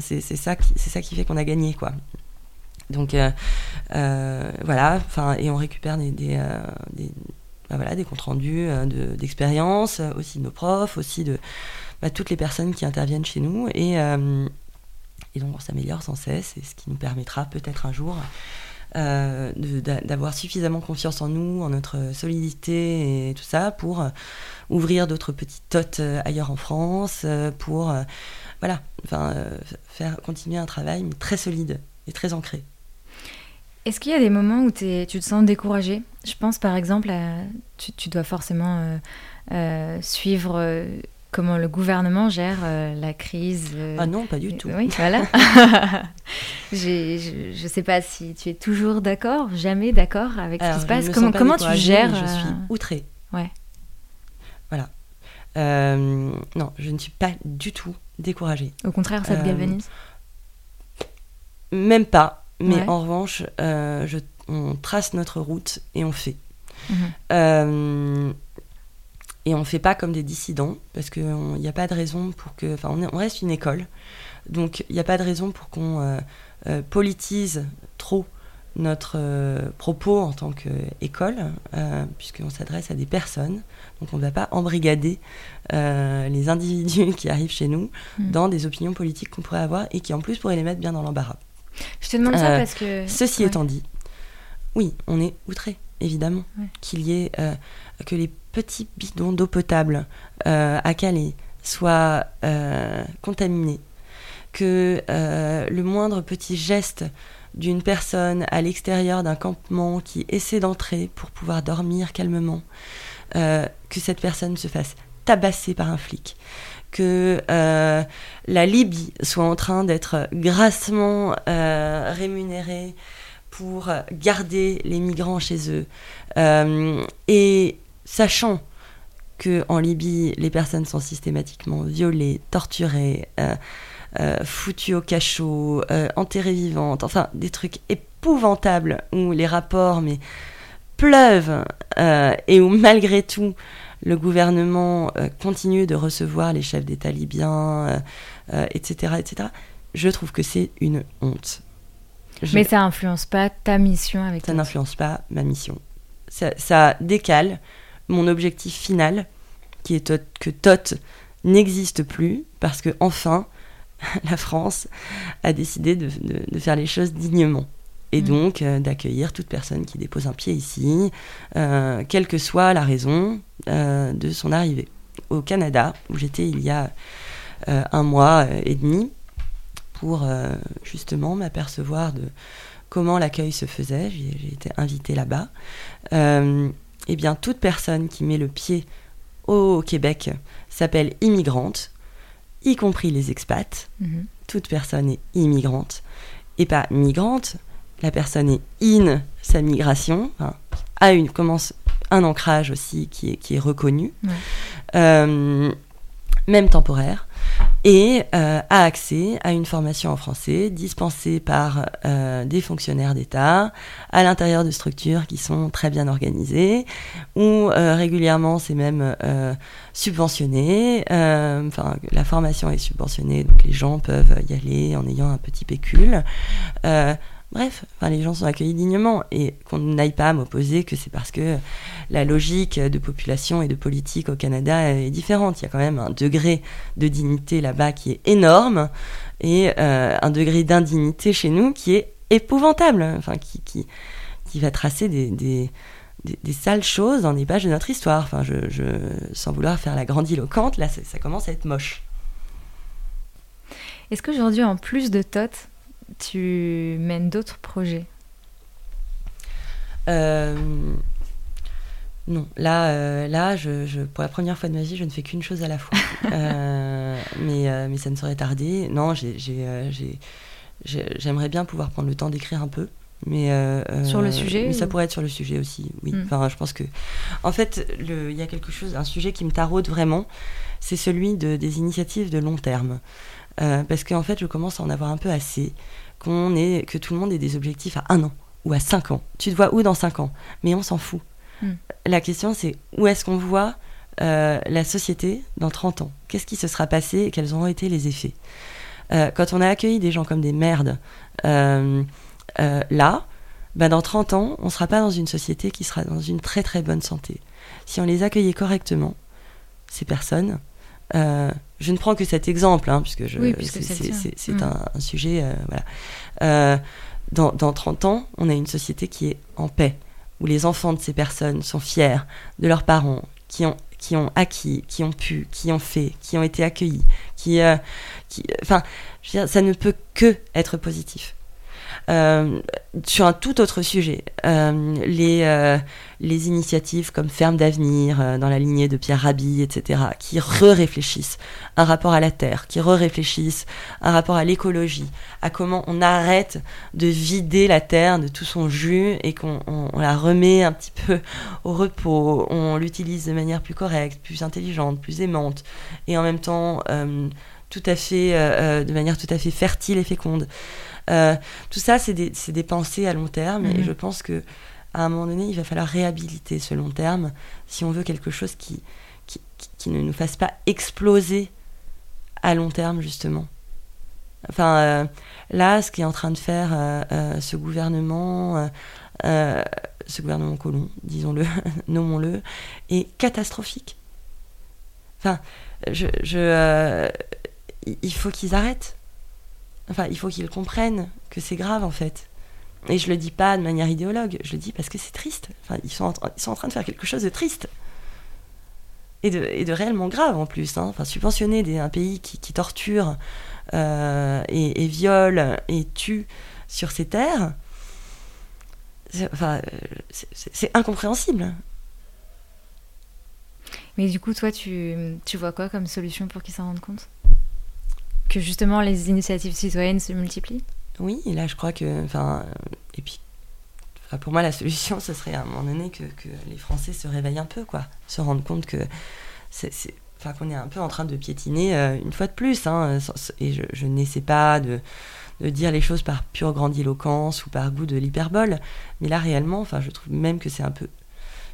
c'est ça, ça qui fait qu'on a gagné, quoi. Donc euh, euh, voilà, et on récupère des, des, euh, bah, voilà, des comptes rendus d'expérience, aussi de nos profs, aussi de bah, toutes les personnes qui interviennent chez nous et, et donc on s'améliore sans cesse et ce qui nous permettra peut-être un jour d'avoir suffisamment confiance en nous, en notre solidité et tout ça pour ouvrir d'autres petites totes ailleurs en France, pour voilà, enfin faire continuer un travail très solide et très ancré. Est-ce qu'il y a des moments où tu te sens découragé? Je pense par exemple, à, tu, dois forcément euh, euh, suivre euh, comment le gouvernement gère la crise. ah non, pas du tout. Oui, voilà. je ne sais pas si tu es toujours d'accord, jamais d'accord avec ce qui se passe. Comment, comment tu gères Je suis outrée. Ouais. Voilà. non, je ne suis pas du tout découragée. Au contraire, ça te galvanise? Même pas. Mais en revanche, euh, je, on trace notre route et on fait. Mhm. Euh, et on ne fait pas comme des dissidents, parce qu'il n'y a pas de raison pour que... Enfin, on, on reste une école, donc il n'y a pas de raison pour qu'on euh, politise trop notre propos en tant qu'école, puisqu'on s'adresse à des personnes. Donc on ne va pas embrigader les individus qui arrivent chez nous mhm. dans des opinions politiques qu'on pourrait avoir et qui en plus pourraient les mettre bien dans l'embarras. Je te demande ça euh, parce que. Ceci étant dit, oui, on est outré, évidemment, qu'il y ait. Euh, que les petits bidons d'eau potable euh, à Calais soient contaminés, que le moindre petit geste d'une personne à l'extérieur d'un campement qui essaie d'entrer pour pouvoir dormir calmement, que cette personne se fasse tabasser par un flic, que euh, la Libye soit en train d'être grassement euh, rémunérée pour garder les migrants chez eux. Euh, et sachant que en Libye, les personnes sont systématiquement violées, torturées, foutues au cachot, enterrées vivantes, enfin des trucs épouvantables où les rapports mais pleuvent et où malgré tout le gouvernement euh, continue de recevoir les chefs d'État libyens, etc., euh, euh, etc., je trouve que c'est une honte. Mais ça n'influence pas ta mission avec Ça n'influence pas ma mission. Ça, décale mon objectif final, qui est que Tot n'existe plus, parce que enfin, la France a décidé de, faire les choses dignement. Et mm. donc euh, d'accueillir toute personne qui dépose un pied ici, euh, quelle que soit la raison euh, de son arrivée. Au Canada, où j'étais il y a un mois et demi, pour justement m'apercevoir de comment l'accueil se faisait, j'ai été invitée là-bas. eh bien, toute personne qui met le pied au Québec s'appelle immigrante, y compris les expats. Mhm. Toute personne est immigrante. Et pas migrante, la personne est in sa migration, a une, commence un ancrage aussi qui est, qui est reconnu, euh, même temporaire et euh, a accès à une formation en français dispensée par euh, des fonctionnaires d'État à l'intérieur de structures qui sont très bien organisées, où régulièrement c'est même subventionné. Enfin, la formation est subventionnée, donc les gens peuvent y aller en ayant un petit pécule. Bref, les gens sont accueillis dignement et qu'on n'aille pas m'opposer que c'est parce que la logique de population et de politique au Canada est différente. Il y a quand même un degré de dignité là-bas qui est énorme et euh, un degré d'indignité chez nous qui est épouvantable, enfin qui, va tracer des, des, sales choses dans les pages de notre histoire. Enfin, je, sans vouloir faire la grandiloquente, là ça, ça commence à être moche. Est-ce qu'aujourd'hui, en plus de TOT, tu mènes d'autres projets euh, Non, là, euh, là je, pour la première fois de ma vie, je ne fais qu'une chose à la fois. Euh, mais, mais ça ne saurait tarder. Non, j'aimerais bien pouvoir prendre le temps d'écrire un peu. Mais, sur le sujet Mais ça pourrait être sur le sujet aussi, oui. Hmm. Enfin, je pense que. En fait, il y a quelque chose, un sujet qui me taraude vraiment, c'est celui de, des initiatives de long terme. Parce qu'en fait, je commence à en avoir un peu assez qu'on ait, que tout le monde ait des objectifs à un an ou à cinq ans. Tu te vois où dans cinq ans? Mais on s'en fout. Hmm. La question, c'est où est-ce qu'on voit euh, la société dans 30 ans? Qu'est-ce qui se sera passé et quels auront été les effets? Euh, Quand on a accueilli des gens comme des merdes euh, là, bah dans 30 ans, on ne sera pas dans une société qui sera dans une très très bonne santé. Si on les accueillait correctement, ces personnes, euh, je ne prends que cet exemple, hein, puisque, c'est mm. un, sujet. Euh, voilà. Euh, dans, dans 30 ans, on a une société qui est en paix, où les enfants de ces personnes sont fiers de leurs parents, qui ont, qui ont acquis, qui ont pu, qui ont fait, qui ont été accueillis, qui, qui enfin, ça ne peut que être positif. Euh, sur un tout autre sujet, euh, les, euh, les initiatives comme Ferme d'avenir, dans la lignée de Pierre Rabhi, etc., qui re-réfléchissent un rapport à la terre, qui re-réfléchissent un rapport à l'écologie, à comment on arrête de vider la terre de tout son jus et qu'on la remet un petit peu au repos, on l'utilise de manière plus correcte, plus intelligente, plus aimante, et en même temps tout à fait, de manière tout à fait fertile et féconde. Euh, tout ça, c'est des, des, pensées à long terme et mhm. je pense que à un moment donné, il va falloir réhabiliter ce long terme si on veut quelque chose qui, qui, qui ne nous fasse pas exploser à long terme, justement. Enfin, euh, là, ce qui est en train de faire euh, ce gouvernement, ce gouvernement colon, disons-le, nommons-le, est catastrophique. Enfin, je, je il faut qu'ils arrêtent. Enfin, il faut qu'ils comprennent que c'est grave en fait. Et je le dis pas de manière idéologue, je le dis parce que c'est triste. Ils sont, en, train de faire quelque chose de triste. Et de, réellement grave en plus. Hein. Enfin, subventionner un pays qui, torture euh, et, viole et tue sur ses terres, c'est incompréhensible. Mais du coup, toi, tu, tu vois quoi comme solution pour qu'ils s'en rendent compte? Que justement les initiatives citoyennes se multiplient Oui, là je crois que, enfin, et puis, pour moi la solution ce serait à un moment donné que, les Français se réveillent un peu, quoi, se rendent compte que c'est, enfin qu'on est un peu en train de piétiner euh, une fois de plus, hein, et je, n'essaie pas de, de, dire les choses par pure grandiloquence ou par goût de l'hyperbole, mais là réellement, enfin je trouve même que c'est un peu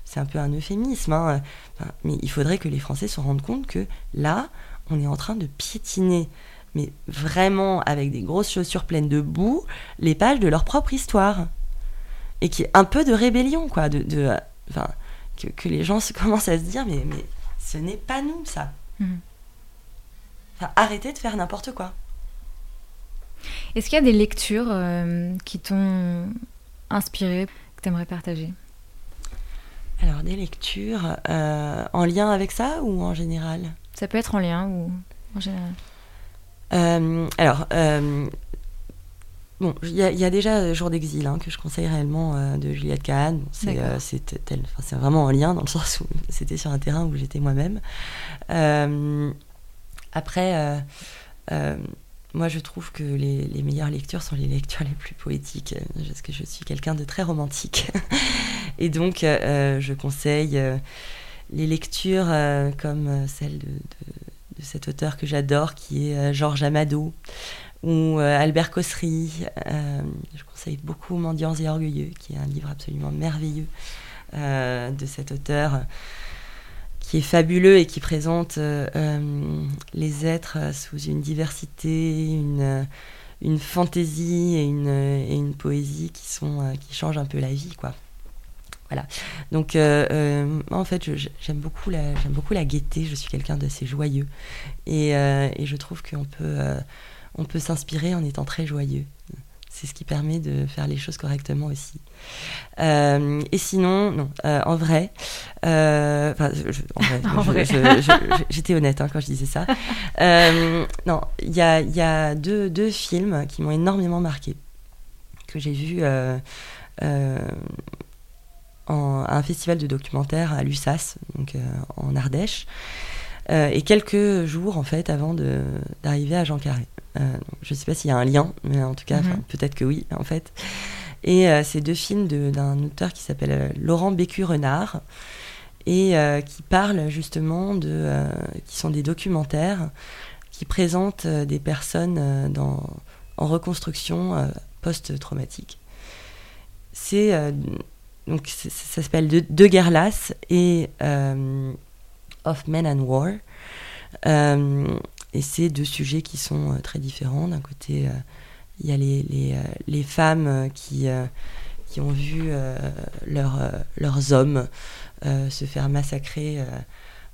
c'est un peu un euphémisme, hein, mais il faudrait que les Français se rendent compte que là, on est en train de piétiner mais vraiment avec des grosses chaussures pleines de boue, les pages de leur propre histoire. Et qui est un peu de rébellion, quoi. De, enfin, que, les gens se commencent à se dire mais, mais ce n'est pas nous ça. Mhm. Enfin, arrêtez de faire n'importe quoi. Est-ce qu'il y a des lectures euh, qui t'ont inspiré, que tu aimerais partager? Alors, des lectures euh, en lien avec ça ou en général? Ça peut être en lien ou en général. Euh, alors, bon, il y, a déjà Jour d'exil hein, que je conseille réellement de Juliette Kahn. C'est c'est vraiment en lien dans le sens où c'était sur un terrain où j'étais moi-même. après moi, je trouve que les, meilleures lectures sont les lectures les plus poétiques, euh, parce que je suis quelqu'un de très romantique. Et donc, euh, euh, je conseille les lectures comme celle de, cet auteur que j'adore, qui est Georges Amado, ou Albert Cossery. je conseille beaucoup Mendiants et Orgueilleux, qui est un livre absolument merveilleux de cet auteur qui est fabuleux et qui présente euh, euh, les êtres sous une diversité, une, fantaisie et une, poésie qui, sont, euh, qui changent un peu la vie, quoi. Voilà. Donc, en fait, j'aime beaucoup, la, beaucoup la gaieté. Je suis quelqu'un d'assez joyeux. Et, et, je trouve qu'on peut, on peut s'inspirer en étant très joyeux c'est ce qui permet de faire les choses correctement aussi. Euh, et sinon, non, euh, en vrai, euh, j'étais honnête hein, quand je disais ça. non, il y a, y a deux, deux, films qui m'ont énormément marqué, que j'ai vus en, à un festival de documentaires à Lussas, donc en Ardèche. et quelques jours en fait avant d'arriver à Jean Carré. Euh, je ne sais pas s'il y a un lien, mais en tout cas, mhm. peut-être que oui, en fait. Et euh, c'est deux films d'un auteur qui s'appelle euh, Laurent Bécu-Renard et qui parlent justement de. qui sont des documentaires qui présentent des personnes dans, en reconstruction post-traumatique. C'est. Donc, ça s'appelle De, de guerre lasse et Of Men and War. Et c'est deux sujets qui sont euh, très différents. D'un côté, euh, il y a les, les, euh, les femmes qui, qui ont vu leurs hommes se faire massacrer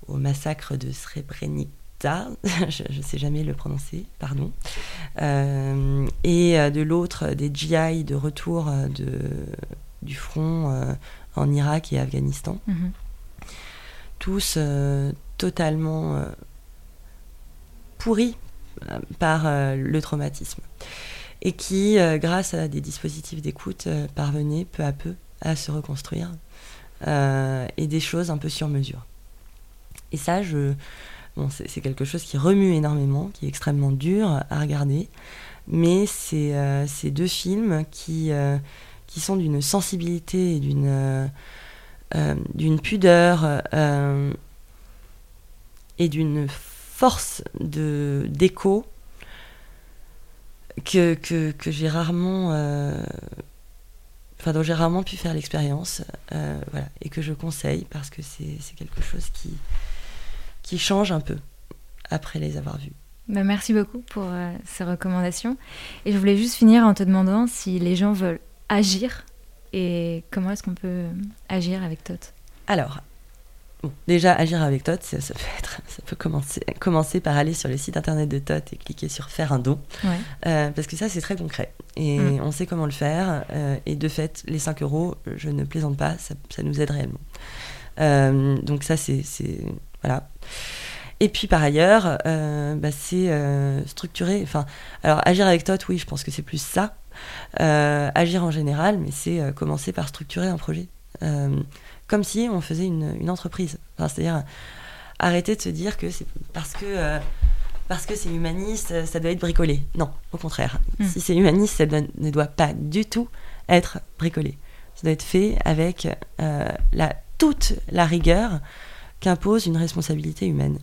au massacre de Srebrenica. je ne sais jamais le prononcer, pardon. et de l'autre, des GI de retour de, du front en Irak et Afghanistan. Mm-hmm. Tous totalement pourris euh, par euh, le traumatisme et qui, euh, grâce à des dispositifs d'écoute, parvenaient peu à peu à se reconstruire et des choses un peu sur mesure. Et ça, je, bon, c'est quelque chose qui remue énormément, qui est extrêmement dur à regarder, mais c'est ces deux films qui, qui sont d'une sensibilité et d'une d'une pudeur et d'une force de d'écho que, que, que j'ai rarement euh, enfin dont j'ai rarement pu faire l'expérience euh, voilà et que je conseille parce que c'est quelque chose qui qui change un peu après les avoir vus. Bah, merci beaucoup pour euh, ces recommandations. Et je voulais juste finir en te demandant si les gens veulent agir et comment est-ce qu'on peut agir avec Tot alors déjà, agir avec TOT, ça, peut, être, ça peut commencer, commencer par aller sur le site internet de TOT et cliquer sur faire un don. Euh, parce que ça, c'est très concret. Et mm. on sait comment le faire. Euh, et de fait, les 5 euros, je ne plaisante pas, ça, nous aide réellement. Euh, donc, ça, c'est. Voilà. Et puis par ailleurs, bah, c'est structurer. Enfin, alors agir avec TOT, oui, je pense que c'est plus ça. Agir en général, mais c'est commencer par structurer un projet comme si on faisait une, entreprise. C'est-à-dire arrêter de se dire que c'est parce que euh, parce que c'est humaniste, ça doit être bricolé. Non, au contraire. Hmm. Si c'est humaniste, ça ne doit pas du tout être bricolé. Ça doit être fait avec euh, la, toute la rigueur qu'impose une responsabilité humaine.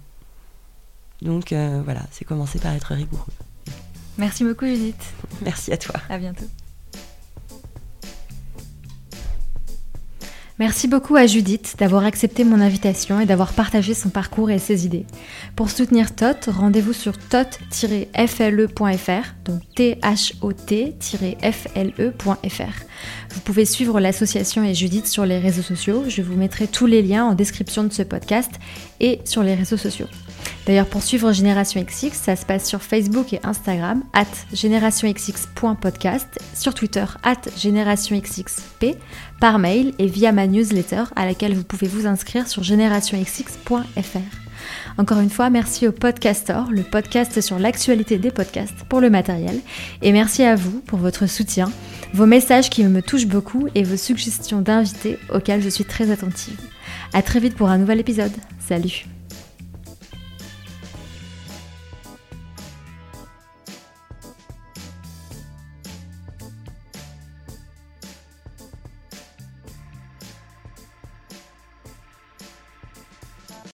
Donc euh, voilà, c'est commencer par être rigoureux. Merci beaucoup Judith. Merci à toi. À bientôt. Merci beaucoup à Judith d'avoir accepté mon invitation et d'avoir partagé son parcours et ses idées. Pour soutenir TOT, rendez-vous sur tot-fle.fr, donc t-h-o-t-fle.fr. Vous pouvez suivre l'association et Judith sur les réseaux sociaux. Je vous mettrai tous les liens en description de ce podcast et sur les réseaux sociaux. D'ailleurs, pour suivre Génération XX, ça se passe sur Facebook et Instagram, at générationxx.podcast, sur Twitter, at générationxxp, par mail et via ma newsletter à laquelle vous pouvez vous inscrire sur générationxx.fr. Encore une fois, merci au Podcastor, le podcast sur l'actualité des podcasts, pour le matériel. Et merci à vous pour votre soutien, vos messages qui me touchent beaucoup et vos suggestions d'invités auxquels je suis très attentive. A très vite pour un nouvel épisode. Salut